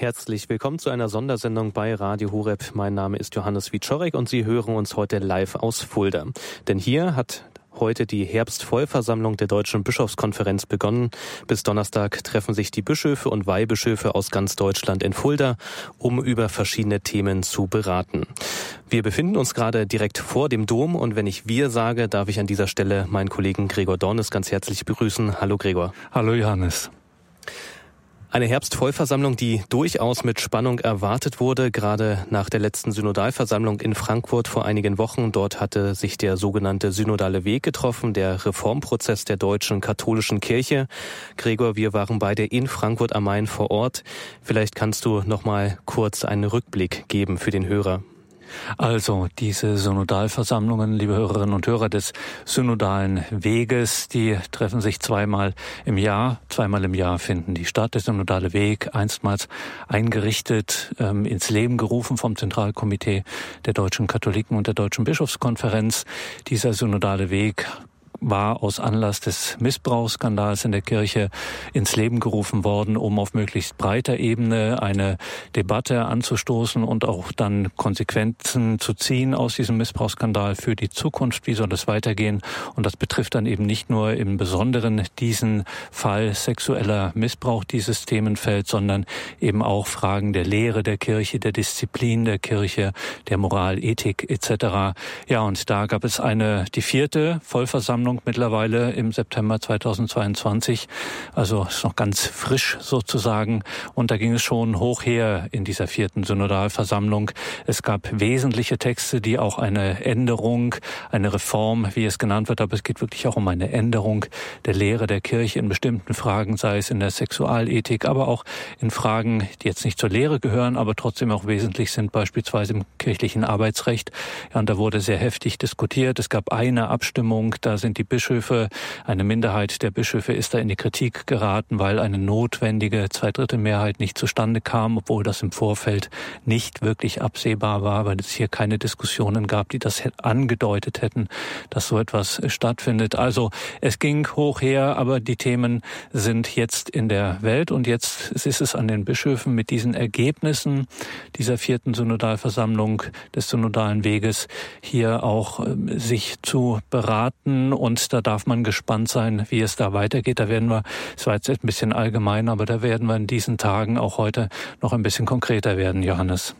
Herzlich willkommen zu einer Sondersendung bei Radio Horeb. Mein Name ist Johannes Wiczorek und Sie hören uns heute live aus Fulda. Denn hier hat heute die Herbstvollversammlung der Deutschen Bischofskonferenz begonnen. Bis Donnerstag treffen sich die Bischöfe und Weihbischöfe aus ganz Deutschland in Fulda, um über verschiedene Themen zu beraten. Wir befinden uns gerade direkt vor dem Dom und wenn ich wir sage, darf ich an dieser Stelle meinen Kollegen Gregor Dornes ganz herzlich begrüßen. Hallo Gregor. Hallo Johannes. Eine Herbstvollversammlung, die durchaus mit Spannung erwartet wurde, gerade nach der letzten Synodalversammlung in Frankfurt vor einigen Wochen. Dort hatte sich der sogenannte Synodale Weg getroffen, der Reformprozess der deutschen katholischen Kirche. Gregor, wir waren beide in Frankfurt am Main vor Ort. Vielleicht kannst du noch mal kurz einen Rückblick geben für den Hörer. Also diese Synodalversammlungen, liebe Hörerinnen und Hörer des Synodalen Weges, die treffen sich zweimal im Jahr. Zweimal im Jahr finden die statt. Der Synodale Weg, einstmals eingerichtet, ähm, ins Leben gerufen vom Zentralkomitee der deutschen Katholiken und der Deutschen Bischofskonferenz. Dieser Synodale Weg war aus Anlass des Missbrauchsskandals in der Kirche ins Leben gerufen worden, um auf möglichst breiter Ebene eine Debatte anzustoßen und auch dann Konsequenzen zu ziehen aus diesem Missbrauchsskandal für die Zukunft. Wie soll es weitergehen? Und das betrifft dann eben nicht nur im Besonderen diesen Fall sexueller Missbrauch, dieses Themenfeld, sondern eben auch Fragen der Lehre der Kirche, der Disziplin der Kirche, der Moral, Ethik etc. Ja, und da gab es eine, die vierte Vollversammlung Versammlung mittlerweile im September 2022. Also ist noch ganz frisch sozusagen. Und da ging es schon hoch her in dieser vierten Synodalversammlung. Es gab wesentliche Texte, die auch eine Änderung, eine Reform, wie es genannt wird, aber es geht wirklich auch um eine Änderung der Lehre der Kirche in bestimmten Fragen, sei es in der Sexualethik, aber auch in Fragen, die jetzt nicht zur Lehre gehören, aber trotzdem auch wesentlich sind, beispielsweise im kirchlichen Arbeitsrecht. Ja, und da wurde sehr heftig diskutiert. Es gab eine Abstimmung, da sind die Bischöfe, eine Minderheit der Bischöfe ist da in die Kritik geraten, weil eine notwendige Zweidrittelmehrheit nicht zustande kam, obwohl das im Vorfeld nicht wirklich absehbar war, weil es hier keine Diskussionen gab, die das angedeutet hätten, dass so etwas stattfindet. Also es ging hoch her, aber die Themen sind jetzt in der Welt und jetzt ist es an den Bischöfen mit diesen Ergebnissen dieser vierten Synodalversammlung des synodalen Weges hier auch äh, sich zu beraten und und da darf man gespannt sein, wie es da weitergeht. Da werden wir, es war jetzt ein bisschen allgemein, aber da werden wir in diesen Tagen auch heute noch ein bisschen konkreter werden, Johannes.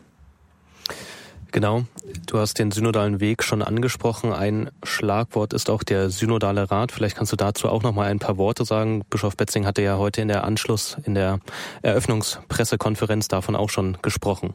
Genau, du hast den synodalen Weg schon angesprochen. Ein Schlagwort ist auch der synodale Rat. Vielleicht kannst du dazu auch noch mal ein paar Worte sagen. Bischof Betzing hatte ja heute in der Anschluss, in der Eröffnungspressekonferenz davon auch schon gesprochen.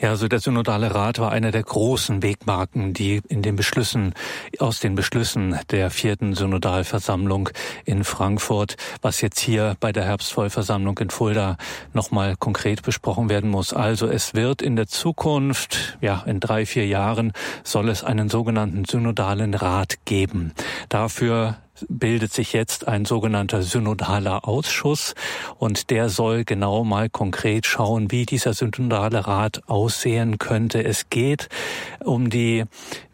Ja, also der Synodale Rat war einer der großen Wegmarken, die in den Beschlüssen, aus den Beschlüssen der vierten Synodalversammlung in Frankfurt, was jetzt hier bei der Herbstvollversammlung in Fulda nochmal konkret besprochen werden muss. Also es wird in der Zukunft, ja, in drei, vier Jahren soll es einen sogenannten Synodalen Rat geben. Dafür bildet sich jetzt ein sogenannter synodaler Ausschuss und der soll genau mal konkret schauen, wie dieser synodale Rat aussehen könnte. Es geht um die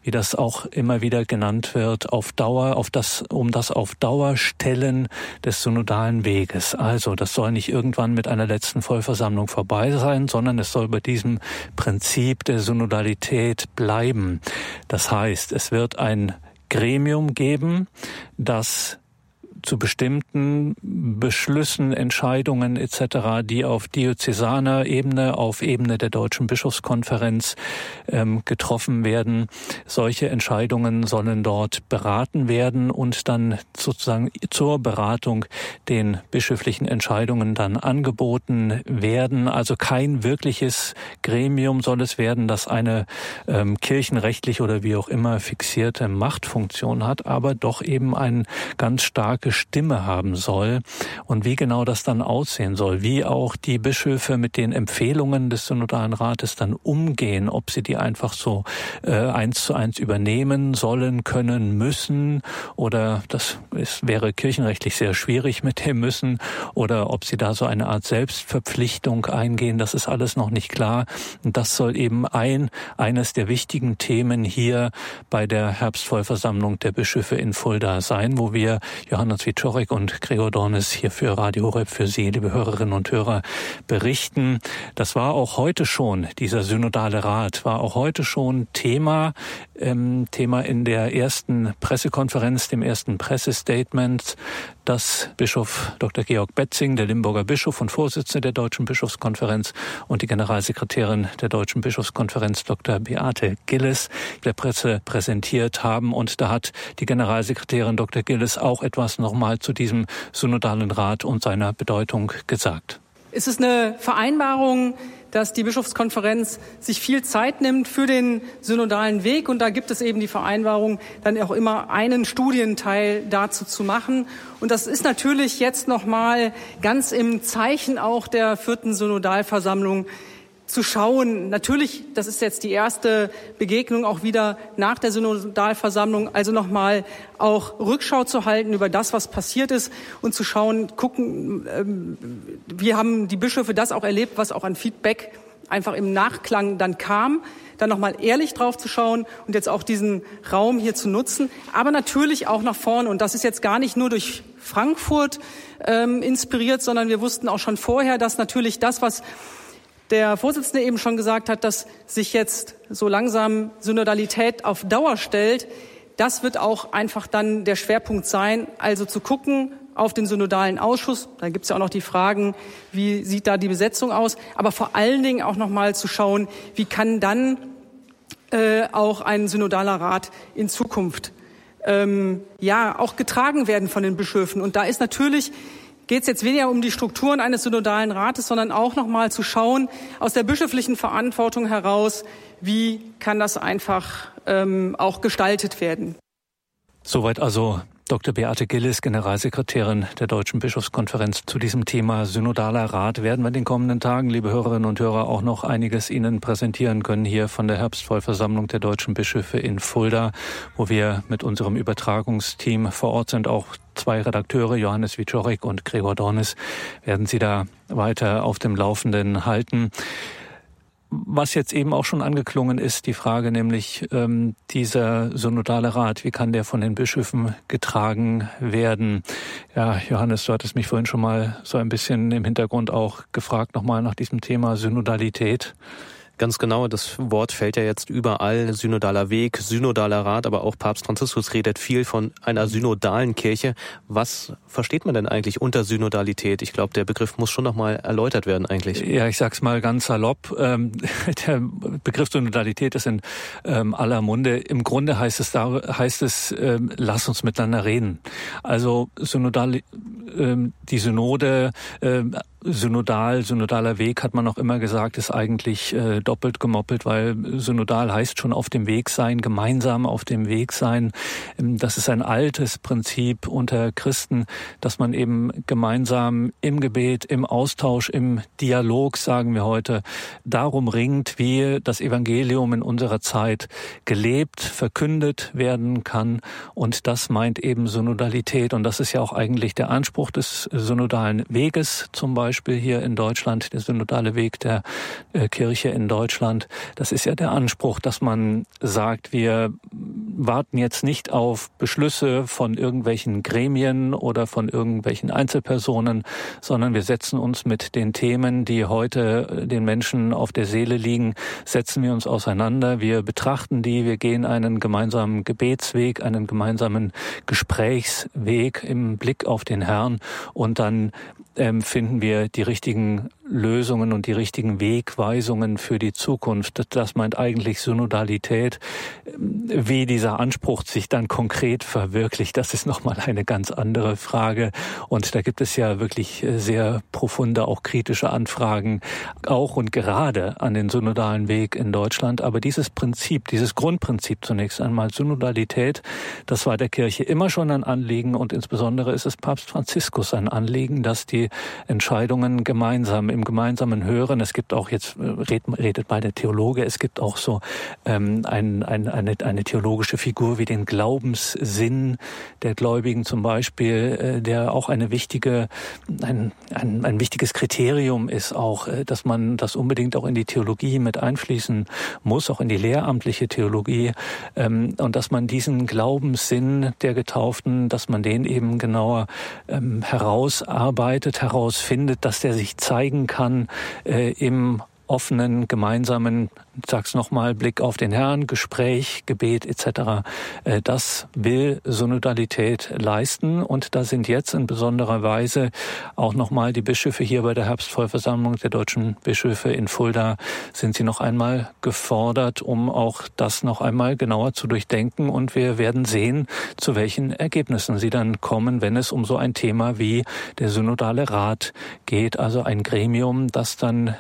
wie das auch immer wieder genannt wird, auf Dauer, auf das, um das auf Dauer stellen des synodalen Weges. Also, das soll nicht irgendwann mit einer letzten Vollversammlung vorbei sein, sondern es soll bei diesem Prinzip der Synodalität bleiben. Das heißt, es wird ein Gremium geben, das zu bestimmten Beschlüssen, Entscheidungen etc., die auf diözesaner Ebene, auf Ebene der Deutschen Bischofskonferenz ähm, getroffen werden. Solche Entscheidungen sollen dort beraten werden und dann sozusagen zur Beratung den bischöflichen Entscheidungen dann angeboten werden. Also kein wirkliches Gremium soll es werden, das eine ähm, kirchenrechtlich oder wie auch immer fixierte Machtfunktion hat, aber doch eben ein ganz starkes Stimme haben soll und wie genau das dann aussehen soll, wie auch die Bischöfe mit den Empfehlungen des Synodalen Rates dann umgehen, ob sie die einfach so äh, eins zu eins übernehmen sollen, können, müssen oder das ist, wäre kirchenrechtlich sehr schwierig mit dem müssen oder ob sie da so eine Art Selbstverpflichtung eingehen, das ist alles noch nicht klar. Und das soll eben ein, eines der wichtigen Themen hier bei der Herbstvollversammlung der Bischöfe in Fulda sein, wo wir, Johannes Wiczorek und Gregor Dornes hier für Radio Horeb für Sie, liebe Hörerinnen und Hörer, berichten. Das war auch heute schon, dieser synodale Rat war auch heute schon Thema, ähm, Thema in der ersten Pressekonferenz, dem ersten Pressestatement, das Bischof Dr. Georg Betzing, der Limburger Bischof und Vorsitzende der Deutschen Bischofskonferenz und die Generalsekretärin der Deutschen Bischofskonferenz Dr. Beate Gilles der Presse präsentiert haben. Und da hat die Generalsekretärin Dr. Gilles auch etwas nochmal zu diesem synodalen Rat und seiner Bedeutung gesagt. Es ist eine Vereinbarung, dass die Bischofskonferenz sich viel Zeit nimmt für den synodalen Weg. Und da gibt es eben die Vereinbarung, dann auch immer einen Studienteil dazu zu machen. Und das ist natürlich jetzt nochmal ganz im Zeichen auch der vierten Synodalversammlung zu schauen. Natürlich, das ist jetzt die erste Begegnung auch wieder nach der Synodalversammlung, also nochmal auch Rückschau zu halten über das, was passiert ist und zu schauen, gucken, ähm, wie haben die Bischöfe das auch erlebt, was auch an Feedback einfach im Nachklang dann kam, dann nochmal ehrlich drauf zu schauen und jetzt auch diesen Raum hier zu nutzen, aber natürlich auch nach vorne. Und das ist jetzt gar nicht nur durch Frankfurt ähm, inspiriert, sondern wir wussten auch schon vorher, dass natürlich das, was der Vorsitzende eben schon gesagt hat, dass sich jetzt so langsam Synodalität auf Dauer stellt, das wird auch einfach dann der Schwerpunkt sein, also zu gucken auf den synodalen Ausschuss. Da gibt es ja auch noch die Fragen, wie sieht da die Besetzung aus, aber vor allen Dingen auch noch mal zu schauen, wie kann dann äh, auch ein synodaler Rat in Zukunft ähm, ja auch getragen werden von den Bischöfen. Und da ist natürlich geht es jetzt weniger um die Strukturen eines synodalen Rates, sondern auch noch mal zu schauen aus der bischöflichen Verantwortung heraus, wie kann das einfach ähm, auch gestaltet werden. Soweit also Dr. Beate Gillis, Generalsekretärin der Deutschen Bischofskonferenz zu diesem Thema Synodaler Rat, werden wir in den kommenden Tagen, liebe Hörerinnen und Hörer, auch noch einiges Ihnen präsentieren können hier von der Herbstvollversammlung der Deutschen Bischöfe in Fulda, wo wir mit unserem Übertragungsteam vor Ort sind, auch zwei Redakteure, Johannes Wiczorek und Gregor Dornis, werden Sie da weiter auf dem Laufenden halten was jetzt eben auch schon angeklungen ist, die Frage nämlich ähm, dieser synodale Rat, wie kann der von den Bischöfen getragen werden? Ja, Johannes, du hattest mich vorhin schon mal so ein bisschen im Hintergrund auch gefragt, nochmal nach diesem Thema Synodalität. Ganz genau, das Wort fällt ja jetzt überall, synodaler Weg, synodaler Rat, aber auch Papst Franziskus redet viel von einer synodalen Kirche. Was versteht man denn eigentlich unter Synodalität? Ich glaube, der Begriff muss schon nochmal erläutert werden eigentlich. Ja, ich sag's mal ganz salopp. Ähm, der Begriff Synodalität ist in ähm, aller Munde. Im Grunde heißt es, da, heißt es ähm, lass uns miteinander reden. Also synodal, die Synode, synodal, synodaler Weg hat man auch immer gesagt, ist eigentlich äh, doppelt gemoppelt, weil synodal heißt schon auf dem Weg sein, gemeinsam auf dem Weg sein. Ähm, das ist ein altes Prinzip unter Christen, dass man eben gemeinsam im Gebet, im Austausch, im Dialog, sagen wir heute, darum ringt, wie das Evangelium in unserer Zeit gelebt, verkündet werden kann. Und das meint eben Synodalität. Und das ist ja auch eigentlich der Anspruch des synodalen Weges zum Beispiel Beispiel hier in Deutschland, der synodale Weg der äh, Kirche in Deutschland. Das ist ja der Anspruch, dass man sagt, wir warten jetzt nicht auf Beschlüsse von irgendwelchen Gremien oder von irgendwelchen Einzelpersonen, sondern wir setzen uns mit den Themen, die heute äh, den Menschen auf der Seele liegen, setzen wir uns auseinander. Wir betrachten die, wir gehen einen gemeinsamen Gebetsweg, einen gemeinsamen Gesprächsweg im Blick auf den Herrn und dann finden wir die richtigen Lösungen und die richtigen Wegweisungen für die Zukunft. Das meint eigentlich Synodalität. Wie dieser Anspruch sich dann konkret verwirklicht, das ist nochmal eine ganz andere Frage. Und da gibt es ja wirklich sehr profunde, auch kritische Anfragen, auch und gerade an den synodalen Weg in Deutschland. Aber dieses Prinzip, dieses Grundprinzip zunächst einmal Synodalität, das war der Kirche immer schon ein Anliegen und insbesondere ist es Papst Franziskus ein Anliegen, dass die Entscheidungen gemeinsam im gemeinsamen Hören. Es gibt auch jetzt, äh, redet, bei der Theologe, es gibt auch so ähm, ein, ein, eine, eine theologische Figur wie den Glaubenssinn der Gläubigen zum Beispiel, äh, der auch eine wichtige, ein, ein, ein wichtiges Kriterium ist auch, äh, dass man das unbedingt auch in die Theologie mit einfließen muss, auch in die lehramtliche Theologie, ähm, und dass man diesen Glaubenssinn der Getauften, dass man den eben genauer ähm, herausarbeitet, herausfindet, dass der sich zeigen kann äh, im offenen, gemeinsamen, sag's nochmal, Blick auf den Herrn, Gespräch, Gebet etc. Äh, das will Synodalität leisten und da sind jetzt in besonderer Weise auch nochmal die Bischöfe hier bei der Herbstvollversammlung der deutschen Bischöfe in Fulda sind sie noch einmal gefordert, um auch das noch einmal genauer zu durchdenken und wir werden sehen, zu welchen Ergebnissen sie dann kommen, wenn es um so ein Thema wie der Synodale Rat geht, also ein Gremium, das dann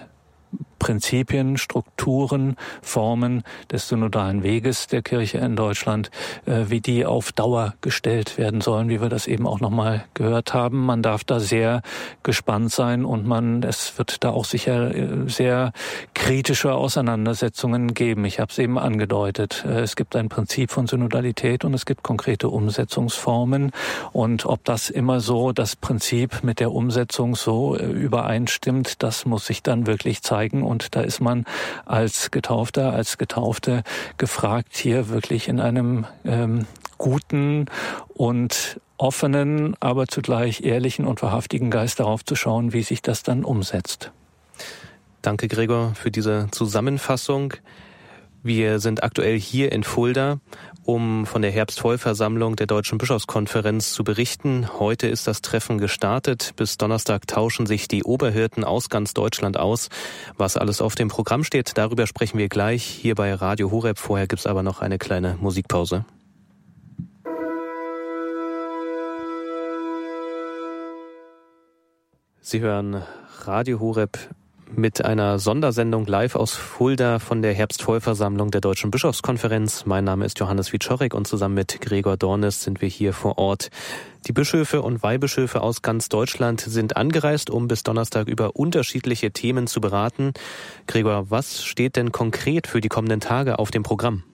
Prinzipien, Strukturen, Formen des synodalen Weges der Kirche in Deutschland, äh, wie die auf Dauer gestellt werden sollen, wie wir das eben auch nochmal gehört haben. Man darf da sehr gespannt sein und man, es wird da auch sicher äh, sehr kritische Auseinandersetzungen geben. Ich habe es eben angedeutet. Äh, es gibt ein Prinzip von Synodalität und es gibt konkrete Umsetzungsformen. Und ob das immer so das Prinzip mit der Umsetzung so übereinstimmt, das muss sich dann wirklich zeigen und da ist man als Getaufter, als Getaufte gefragt, hier wirklich in einem ähm, guten und offenen, aber zugleich ehrlichen und wahrhaftigen Geist darauf zu schauen, wie sich das dann umsetzt. Danke, Gregor, für diese Zusammenfassung. Wir sind aktuell hier in Fulda um von der Herbstvollversammlung der Deutschen Bischofskonferenz zu berichten. Heute ist das Treffen gestartet. Bis Donnerstag tauschen sich die Oberhirten aus ganz Deutschland aus. Was alles auf dem Programm steht, darüber sprechen wir gleich hier bei Radio Horeb. Vorher gibt's aber noch eine kleine Musikpause. Sie hören Radio Horeb mit einer Sondersendung live aus Fulda von der Herbstvollversammlung der Deutschen Bischofskonferenz. Mein Name ist Johannes Wiczorek und zusammen mit Gregor Dornes sind wir hier vor Ort. Die Bischöfe und Weihbischöfe aus ganz Deutschland sind angereist, um bis Donnerstag über unterschiedliche Themen zu beraten. Gregor, was steht denn konkret für die kommenden Tage auf dem Programm?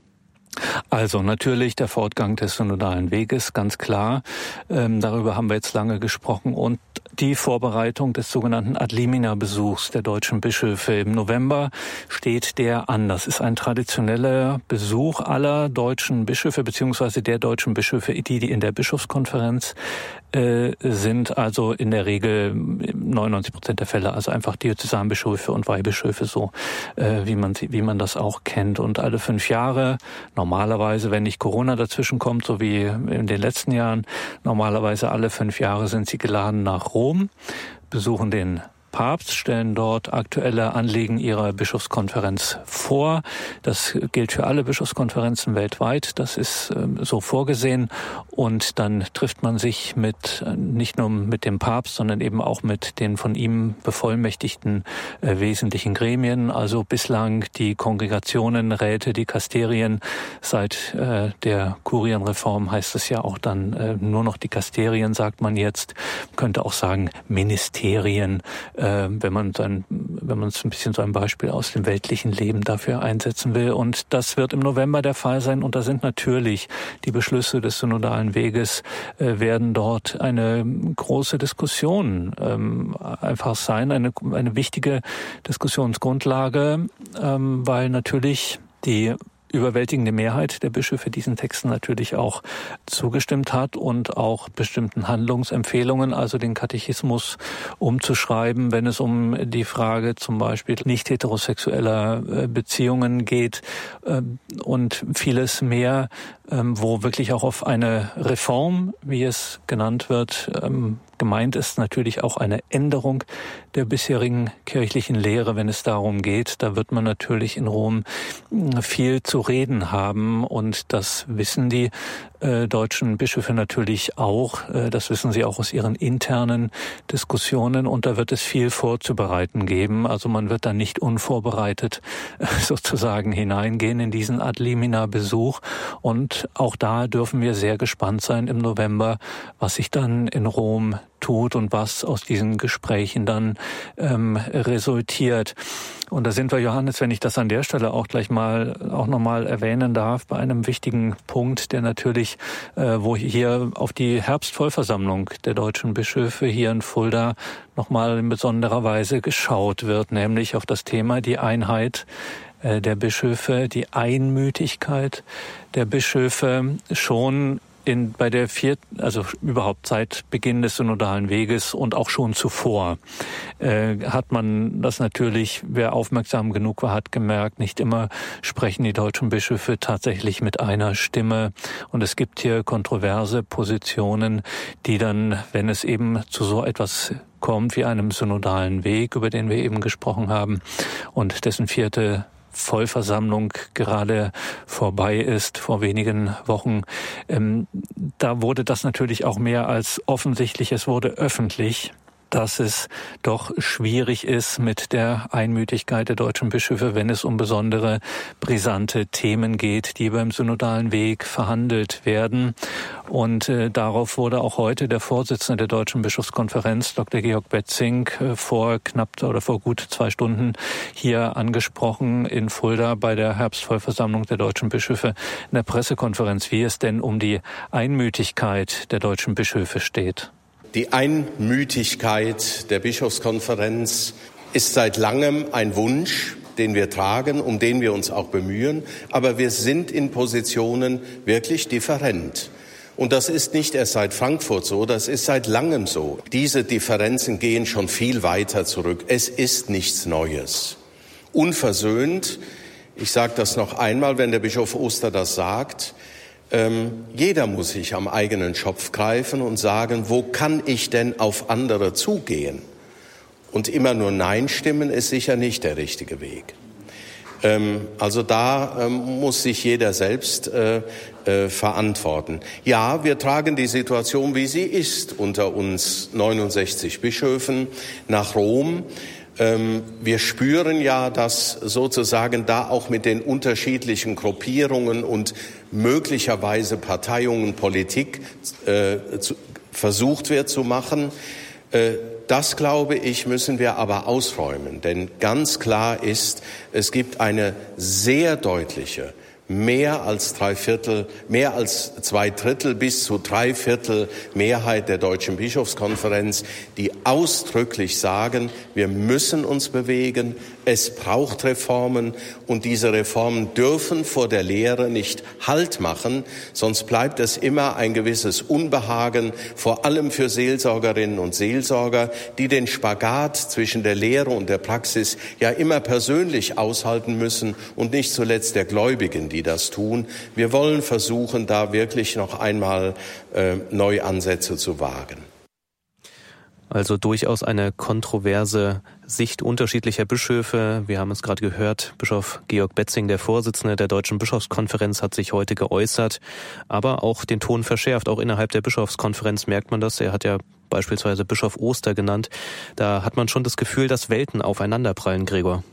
Also natürlich der Fortgang des synodalen Weges, ganz klar. Ähm, darüber haben wir jetzt lange gesprochen. Und die Vorbereitung des sogenannten Adlimina-Besuchs der deutschen Bischöfe. Im November steht der an. Das ist ein traditioneller Besuch aller deutschen Bischöfe beziehungsweise der deutschen Bischöfe, die, die in der Bischofskonferenz äh, sind. Also in der Regel 99 Prozent der Fälle, also einfach Diözesanbischöfe und Weihbischöfe, so äh, wie man wie man das auch kennt. Und alle fünf Jahre normalerweise, wenn nicht Corona dazwischen kommt, so wie in den letzten Jahren, normalerweise alle fünf Jahre sind sie geladen nach Rom, besuchen den Papst stellen dort aktuelle Anliegen ihrer Bischofskonferenz vor. Das gilt für alle Bischofskonferenzen weltweit. Das ist äh, so vorgesehen. Und dann trifft man sich mit, äh, nicht nur mit dem Papst, sondern eben auch mit den von ihm bevollmächtigten äh, wesentlichen Gremien. Also bislang die Kongregationen, Räte, die Kasterien. Seit äh, der Kurienreform heißt es ja auch dann nur noch die Kasterien, sagt man jetzt. Man könnte auch sagen Ministerien äh, wenn man dann, wenn man es ein bisschen so ein Beispiel aus dem weltlichen Leben dafür einsetzen will. Und das wird im November der Fall sein. Und da sind natürlich die Beschlüsse des synodalen Weges äh, werden dort eine große Diskussion ähm, einfach sein, eine, eine wichtige Diskussionsgrundlage, ähm, weil natürlich die überwältigende Mehrheit der Bischöfe diesen Texten natürlich auch zugestimmt hat und auch bestimmten Handlungsempfehlungen, also den Katechismus umzuschreiben, wenn es um die Frage zum Beispiel nicht heterosexueller äh, Beziehungen geht ähm, und vieles mehr, ähm, wo wirklich auch auf eine Reform, wie es genannt wird, ähm, Gemeint ist natürlich auch eine Änderung der bisherigen kirchlichen Lehre, wenn es darum geht. Da wird man natürlich in Rom hm, viel zu reden haben und das wissen die äh, deutschen Bischöfe natürlich auch. Äh, das wissen sie auch aus ihren internen Diskussionen und da wird es viel vorzubereiten geben. Also man wird da nicht unvorbereitet äh, sozusagen hineingehen in diesen Adlimina-Besuch und auch da dürfen wir sehr gespannt sein im November, was sich dann in Rom tut und was aus diesen Gesprächen dann ähm, resultiert. Und da sind wir, Johannes, wenn ich das an der Stelle auch gleich mal auch nochmal erwähnen darf, bei einem wichtigen Punkt, der natürlich, äh, wo hier auf die Herbstvollversammlung der deutschen Bischöfe hier in Fulda nochmal in besonderer Weise geschaut wird, nämlich auf das Thema die Einheit äh, der Bischöfe, die Einmütigkeit der Bischöfe schon in, bei der vierten, also überhaupt seit Beginn des synodalen Weges und auch schon zuvor, äh, hat man das natürlich, wer aufmerksam genug war, hat gemerkt, nicht immer sprechen die deutschen Bischöfe tatsächlich mit einer Stimme. Und es gibt hier kontroverse Positionen, die dann, wenn es eben zu so etwas kommt wie einem synodalen Weg, über den wir eben gesprochen haben, und dessen vierte Vollversammlung gerade vorbei ist, vor wenigen Wochen, ähm, da wurde das natürlich auch mehr als offensichtlich, es wurde öffentlich dass es doch schwierig ist mit der Einmütigkeit der deutschen Bischöfe, wenn es um besondere brisante Themen geht, die beim synodalen Weg verhandelt werden. Und äh, darauf wurde auch heute der Vorsitzende der Deutschen Bischofskonferenz, Dr. Georg Betzing, äh, vor knapp oder vor gut zwei Stunden hier angesprochen in Fulda bei der Herbstvollversammlung der deutschen Bischöfe in der Pressekonferenz, wie es denn um die Einmütigkeit der deutschen Bischöfe steht. Die Einmütigkeit der Bischofskonferenz ist seit langem ein Wunsch, den wir tragen, um den wir uns auch bemühen. Aber wir sind in Positionen wirklich different. Und das ist nicht erst seit Frankfurt so, das ist seit langem so. Diese Differenzen gehen schon viel weiter zurück. Es ist nichts Neues. Unversöhnt, ich sage das noch einmal, wenn der Bischof Oster das sagt, ähm, jeder muss sich am eigenen Schopf greifen und sagen, wo kann ich denn auf andere zugehen? Und immer nur Nein stimmen ist sicher nicht der richtige Weg. Ähm, also da ähm, muss sich jeder selbst äh, äh, verantworten. Ja, wir tragen die Situation, wie sie ist, unter uns 69 Bischöfen nach Rom. Ähm, wir spüren ja, dass sozusagen da auch mit den unterschiedlichen Gruppierungen und möglicherweise Parteiungen Politik äh, zu, versucht wird zu machen. Äh, das, glaube ich, müssen wir aber ausräumen, denn ganz klar ist, es gibt eine sehr deutliche mehr als drei Viertel, mehr als zwei Drittel bis zu drei Viertel Mehrheit der Deutschen Bischofskonferenz, die ausdrücklich sagen, wir müssen uns bewegen, es braucht Reformen und diese Reformen dürfen vor der Lehre nicht Halt machen, sonst bleibt es immer ein gewisses Unbehagen, vor allem für Seelsorgerinnen und Seelsorger, die den Spagat zwischen der Lehre und der Praxis ja immer persönlich aushalten müssen und nicht zuletzt der Gläubigen, die das tun. Wir wollen versuchen, da wirklich noch einmal äh, Neuansätze zu wagen. Also durchaus eine kontroverse Sicht unterschiedlicher Bischöfe. Wir haben es gerade gehört, Bischof Georg Betzing, der Vorsitzende der Deutschen Bischofskonferenz, hat sich heute geäußert, aber auch den Ton verschärft. Auch innerhalb der Bischofskonferenz merkt man das. Er hat ja beispielsweise Bischof Oster genannt. Da hat man schon das Gefühl, dass Welten aufeinanderprallen, Gregor.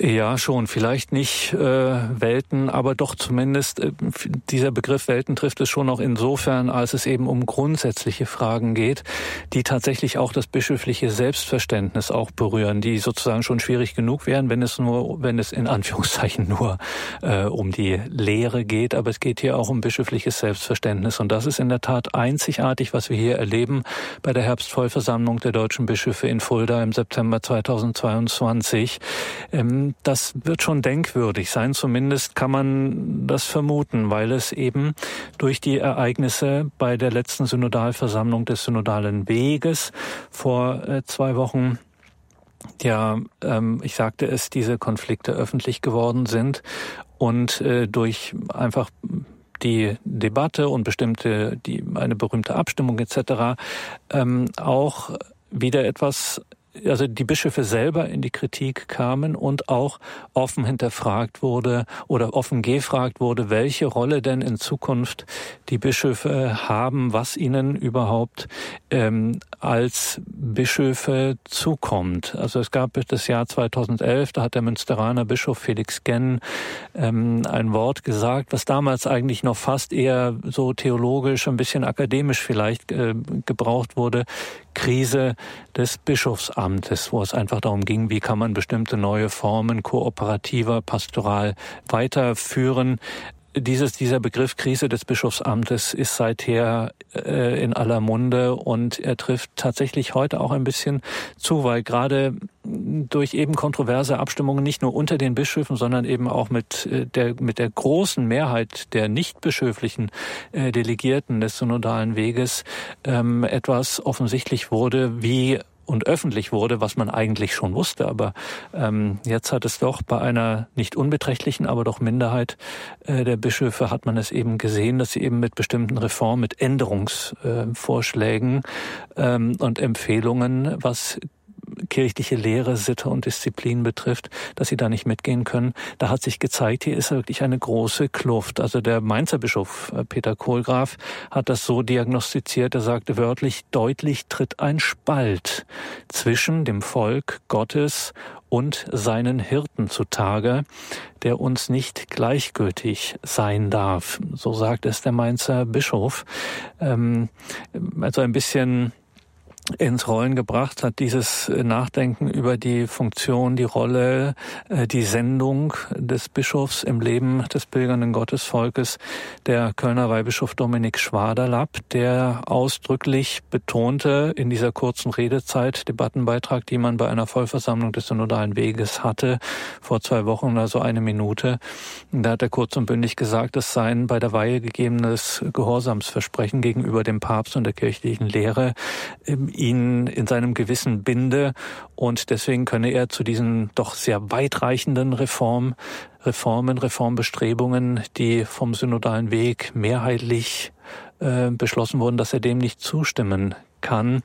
Ja, schon. Vielleicht nicht äh, Welten, aber doch zumindest äh, dieser Begriff Welten trifft es schon auch insofern, als es eben um grundsätzliche Fragen geht, die tatsächlich auch das bischöfliche Selbstverständnis auch berühren, die sozusagen schon schwierig genug wären, wenn es nur, wenn es in Anführungszeichen nur äh, um die Lehre geht. Aber es geht hier auch um bischöfliches Selbstverständnis. Und das ist in der Tat einzigartig, was wir hier erleben bei der Herbstvollversammlung der deutschen Bischöfe in Fulda im September 2022. Ähm, das wird schon denkwürdig sein, zumindest kann man das vermuten, weil es eben durch die Ereignisse bei der letzten Synodalversammlung des Synodalen Weges vor äh, zwei Wochen ja, ähm, ich sagte es, diese Konflikte öffentlich geworden sind und äh, durch einfach die Debatte und bestimmte, die eine berühmte Abstimmung etc. Ähm, auch wieder etwas also die Bischöfe selber in die Kritik kamen und auch offen hinterfragt wurde oder offen gefragt wurde, welche Rolle denn in Zukunft die Bischöfe haben, was ihnen überhaupt ähm, als Bischöfe zukommt. Also es gab das Jahr 2011, da hat der Münsteraner Bischof Felix Genn ähm, ein Wort gesagt, was damals eigentlich noch fast eher so theologisch, ein bisschen akademisch vielleicht äh, gebraucht wurde. Krise des Bischofsamtes, wo es einfach darum ging, wie kann man bestimmte neue Formen kooperativer Pastoral weiterführen. Dieses, dieser Begriff Krise des Bischofsamtes ist seither äh, in aller Munde und er trifft tatsächlich heute auch ein bisschen zu, weil gerade durch eben kontroverse Abstimmungen nicht nur unter den Bischöfen, sondern eben auch mit äh, der, mit der großen Mehrheit der nicht bischöflichen äh, Delegierten des synodalen Weges ähm, etwas offensichtlich wurde, wie und öffentlich wurde, was man eigentlich schon wusste. Aber ähm, jetzt hat es doch bei einer nicht unbeträchtlichen, aber doch Minderheit äh, der Bischöfe hat man es eben gesehen, dass sie eben mit bestimmten Reformen, mit Änderungsvorschlägen äh, ähm, und Empfehlungen, was kirchliche Lehre, Sitte und Disziplin betrifft, dass sie da nicht mitgehen können. Da hat sich gezeigt, hier ist wirklich eine große Kluft. Also der Mainzer Bischof äh, Peter Kohlgraf hat das so diagnostiziert. Er sagte wörtlich, deutlich tritt ein Spalt zwischen dem Volk Gottes und seinen Hirten zutage, der uns nicht gleichgültig sein darf. So sagt es der Mainzer Bischof. Ähm, also ein bisschen ins Rollen gebracht hat, dieses Nachdenken über die Funktion, die Rolle, äh, die Sendung des Bischofs im Leben des pilgernden Gottesvolkes, der Kölner Weihbischof Dominik Schwaderlapp, der ausdrücklich betonte in dieser kurzen Redezeit, Debattenbeitrag, die man bei einer Vollversammlung des Synodalen Weges hatte, vor zwei Wochen, also eine Minute, da hat er kurz und bündig gesagt, es sei ein bei der Weihe gegebenes Gehorsamsversprechen gegenüber dem Papst und der kirchlichen Lehre ihn in seinem Gewissen binde und deswegen könne er zu diesen doch sehr weitreichenden Reform, Reformen, Reformbestrebungen, die vom synodalen Weg mehrheitlich äh, beschlossen wurden, dass er dem nicht zustimmen kann.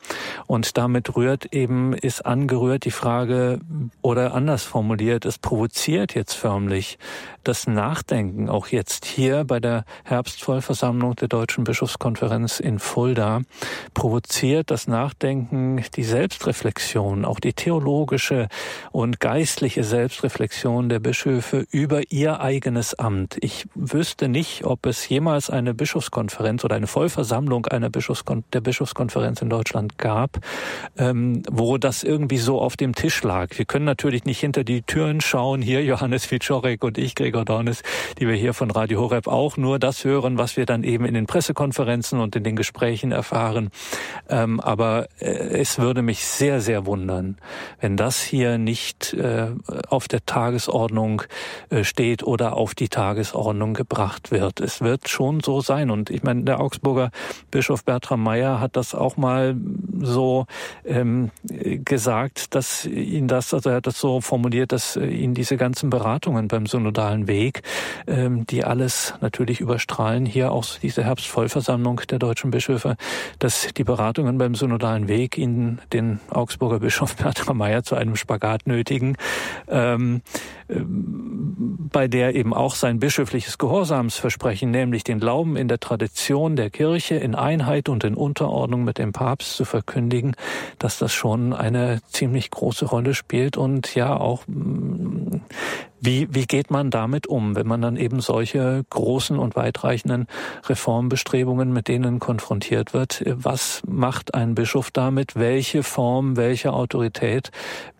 Und damit rührt eben, ist angerührt die Frage, oder anders formuliert, es provoziert jetzt förmlich das Nachdenken, auch jetzt hier bei der Herbstvollversammlung der Deutschen Bischofskonferenz in Fulda, provoziert das Nachdenken, die Selbstreflexion, auch die theologische und geistliche Selbstreflexion der Bischöfe über ihr eigenes Amt. Ich wüsste nicht, ob es jemals eine Bischofskonferenz oder eine Vollversammlung einer Bischofskon der Bischofskonferenz in Deutschland gab, ähm, wo das irgendwie so auf dem Tisch lag. Wir können natürlich nicht hinter die Türen schauen. Hier Johannes Wiczorek und ich, Gregor Dornes, die wir hier von Radio Horeb auch nur das hören, was wir dann eben in den Pressekonferenzen und in den Gesprächen erfahren. Ähm, aber äh, es würde mich sehr, sehr wundern, wenn das hier nicht äh, auf der Tagesordnung äh, steht oder auf die Tagesordnung gebracht wird. Es wird schon so sein. Und ich meine, der Augsburger Bischof Bertram Meyer hat das auch mal mal so ähm, gesagt, dass ihn das, also er hat das so formuliert, dass äh, ihn diese ganzen Beratungen beim synodalen Weg, ähm, die alles natürlich überstrahlen, hier auch diese Herbstvollversammlung der deutschen Bischöfe, dass die Beratungen beim synodalen Weg ihn den Augsburger Bischof Bertram Meyer zu einem Spagat nötigen. Ähm, bei der eben auch sein bischöfliches Gehorsamsversprechen, nämlich den Glauben in der Tradition der Kirche in Einheit und in Unterordnung mit dem Papst zu verkündigen, dass das schon eine ziemlich große Rolle spielt und ja auch wie, wie geht man damit um, wenn man dann eben solche großen und weitreichenden Reformbestrebungen mit denen konfrontiert wird? Was macht ein Bischof damit? Welche Form, welche Autorität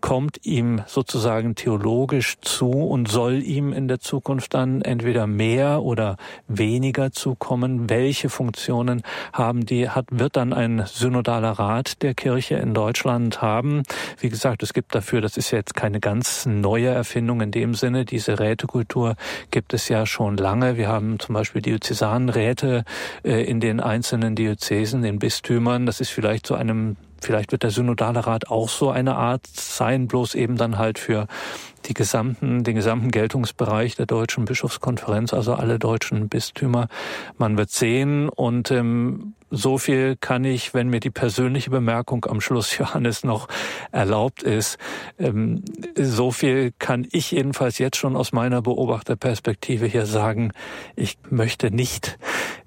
kommt ihm sozusagen theologisch zu und soll ihm in der Zukunft dann entweder mehr oder weniger zukommen? Welche Funktionen haben die, hat, wird dann ein synodaler Rat der Kirche in Deutschland haben? Wie gesagt, es gibt dafür, das ist ja jetzt keine ganz neue Erfindung in dem Sinne, Sinne. Diese Rätekultur gibt es ja schon lange. Wir haben zum Beispiel Diözesanräte äh, in den einzelnen Diözesen, den Bistümern. Das ist vielleicht zu einem Vielleicht wird der Synodale Rat auch so eine Art sein, bloß eben dann halt für die gesamten, den gesamten Geltungsbereich der deutschen Bischofskonferenz, also alle deutschen Bistümer. Man wird sehen und ähm, so viel kann ich, wenn mir die persönliche Bemerkung am Schluss Johannes noch erlaubt ist, ähm, so viel kann ich jedenfalls jetzt schon aus meiner Beobachterperspektive hier sagen. Ich möchte nicht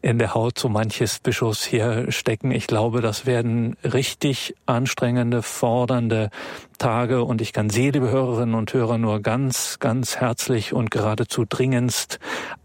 in der Haut so manches Bischofs hier stecken. Ich glaube, das werden richtig anstrengende, fordernde Tage und ich kann Sie, liebe Hörerinnen und Hörer, nur ganz, ganz herzlich und geradezu dringendst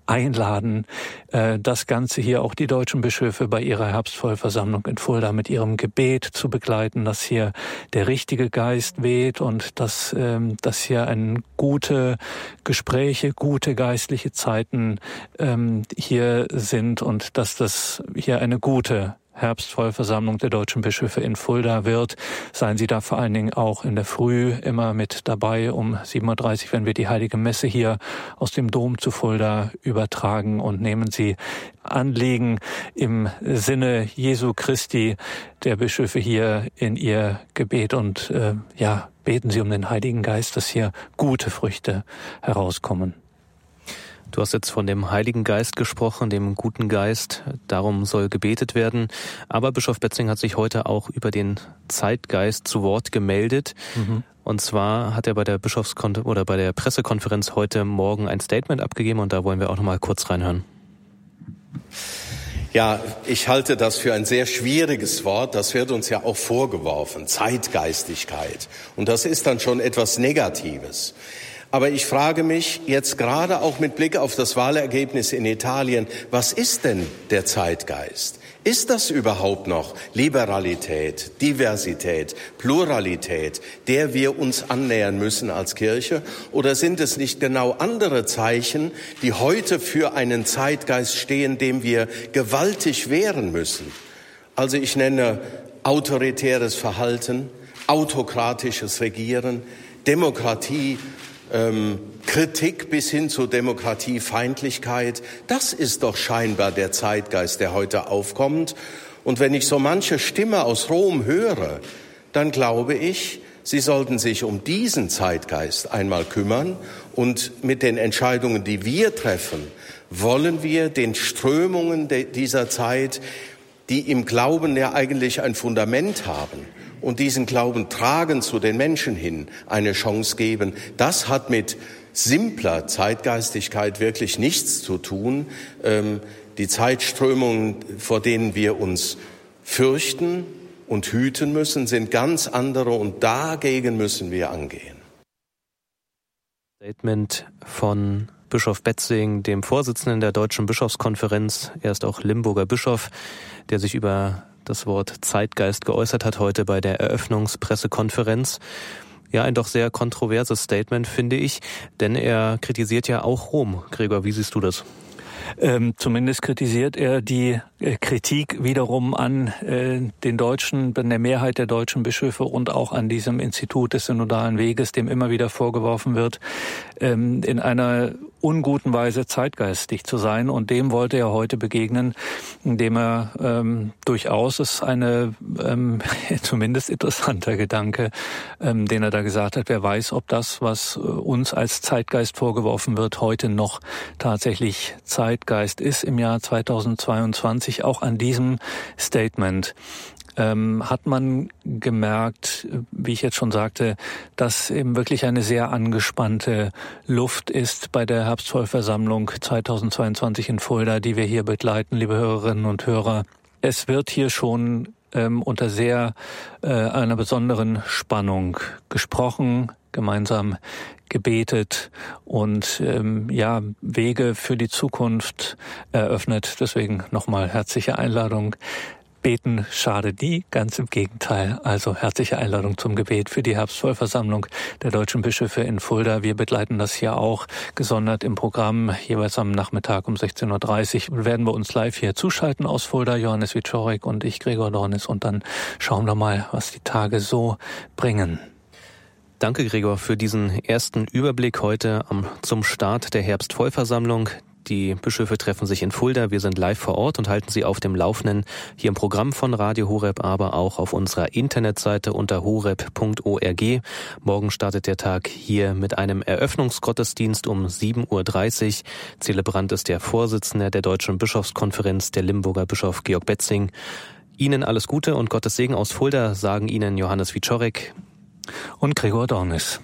einladen, äh, das Ganze hier auch die deutschen Bischöfe bei ihrer Herbstvollversammlung in Fulda mit ihrem Gebet zu begleiten, dass hier der richtige Geist weht und dass, ähm, dass hier ein gute Gespräche, gute geistliche Zeiten ähm, hier sind und dass das hier eine gute Herbstvollversammlung der deutschen Bischöfe in Fulda wird. Seien Sie da vor allen Dingen auch in der Früh immer mit dabei um 7.30 Uhr, wenn wir die Heilige Messe hier aus dem Dom zu Fulda übertragen und nehmen Sie Anliegen im Sinne Jesu Christi der Bischöfe hier in ihr Gebet und äh, ja, beten Sie um den Heiligen Geist, dass hier gute Früchte herauskommen. Du hast jetzt von dem Heiligen Geist gesprochen, dem guten Geist. Darum soll gebetet werden. Aber Bischof Betzing hat sich heute auch über den Zeitgeist zu Wort gemeldet. Mhm. Und zwar hat er bei der Bischofskon oder bei der Pressekonferenz heute Morgen ein Statement abgegeben und da wollen wir auch noch mal kurz reinhören. Ja, ich halte das für ein sehr schwieriges Wort. Das wird uns ja auch vorgeworfen. Zeitgeistigkeit. Und das ist dann schon etwas Negatives. Aber ich frage mich jetzt gerade auch mit Blick auf das Wahlergebnis in Italien, was ist denn der Zeitgeist? Ist das überhaupt noch Liberalität, Diversität, Pluralität, der wir uns annähern müssen als Kirche? Oder sind es nicht genau andere Zeichen, die heute für einen Zeitgeist stehen, dem wir gewaltig wehren müssen? Also ich nenne autoritäres Verhalten, autokratisches Regieren, Demokratie ähm, Kritik bis hin zur Demokratiefeindlichkeit. Das ist doch scheinbar der Zeitgeist, der heute aufkommt. Und wenn ich so manche Stimme aus Rom höre, dann glaube ich, Sie sollten sich um diesen Zeitgeist einmal kümmern und mit den Entscheidungen, die wir treffen, wollen wir den Strömungen dieser Zeit, die im Glauben ja eigentlich ein Fundament haben, und diesen Glauben tragen zu den Menschen hin, eine Chance geben, das hat mit simpler Zeitgeistigkeit wirklich nichts zu tun. Ähm, die Zeitströmungen, vor denen wir uns fürchten und hüten müssen, sind ganz andere und dagegen müssen wir angehen. Statement von Bischof Betzing, dem Vorsitzenden der Deutschen Bischofskonferenz. Er ist auch Limburger Bischof, der sich über das Wort Zeitgeist geäußert hat heute bei der Eröffnungspressekonferenz. Ja, ein doch sehr kontroverses Statement, finde ich, denn er kritisiert ja auch Rom. Gregor, wie siehst du das? Ähm, zumindest kritisiert er die äh, Kritik wiederum an äh, den Deutschen, der Mehrheit der deutschen Bischöfe und auch an diesem Institut des synodalen Weges, dem immer wieder vorgeworfen wird, ähm, in einer unguten Weise zeitgeistig zu sein. Und dem wollte er heute begegnen, indem er ähm, durchaus ist eine ähm, zumindest interessanter Gedanke, ähm, den er da gesagt hat. Wer weiß, ob das, was äh, uns als Zeitgeist vorgeworfen wird, heute noch tatsächlich Zeitgeist ist im Jahr 2022, auch an diesem Statement ähm, hat man gemerkt, wie ich jetzt schon sagte, dass eben wirklich eine sehr angespannte Luft ist bei der Herbstvollversammlung 2022 in Fulda, die wir hier begleiten, liebe Hörerinnen und Hörer. Es wird hier schon ähm, unter sehr äh, einer besonderen Spannung gesprochen, gemeinsam gebetet und ähm, ja Wege für die Zukunft eröffnet. Deswegen nochmal herzliche Einladung. Beten schadet nie, ganz im Gegenteil. Also herzliche Einladung zum Gebet für die Herbstvollversammlung der deutschen Bischöfe in Fulda. Wir begleiten das hier auch gesondert im Programm, jeweils am Nachmittag um 16.30 Uhr werden wir uns live hier zuschalten aus Fulda, Johannes Wiczorek und ich, Gregor Dornis, und dann schauen wir mal, was die Tage so bringen. Danke, Gregor, für diesen ersten Überblick heute zum Start der Herbstvollversammlung Die Bischöfe treffen sich in Fulda. Wir sind live vor Ort und halten Sie auf dem Laufenden hier im Programm von Radio Horeb, aber auch auf unserer Internetseite unter horeb.org. Morgen startet der Tag hier mit einem Eröffnungsgottesdienst um 7.30 Uhr. Zelebrant ist der Vorsitzende der Deutschen Bischofskonferenz, der Limburger Bischof Georg Betzing. Ihnen alles Gute und Gottes Segen aus Fulda sagen Ihnen Johannes Wiczorek und Gregor Dornis.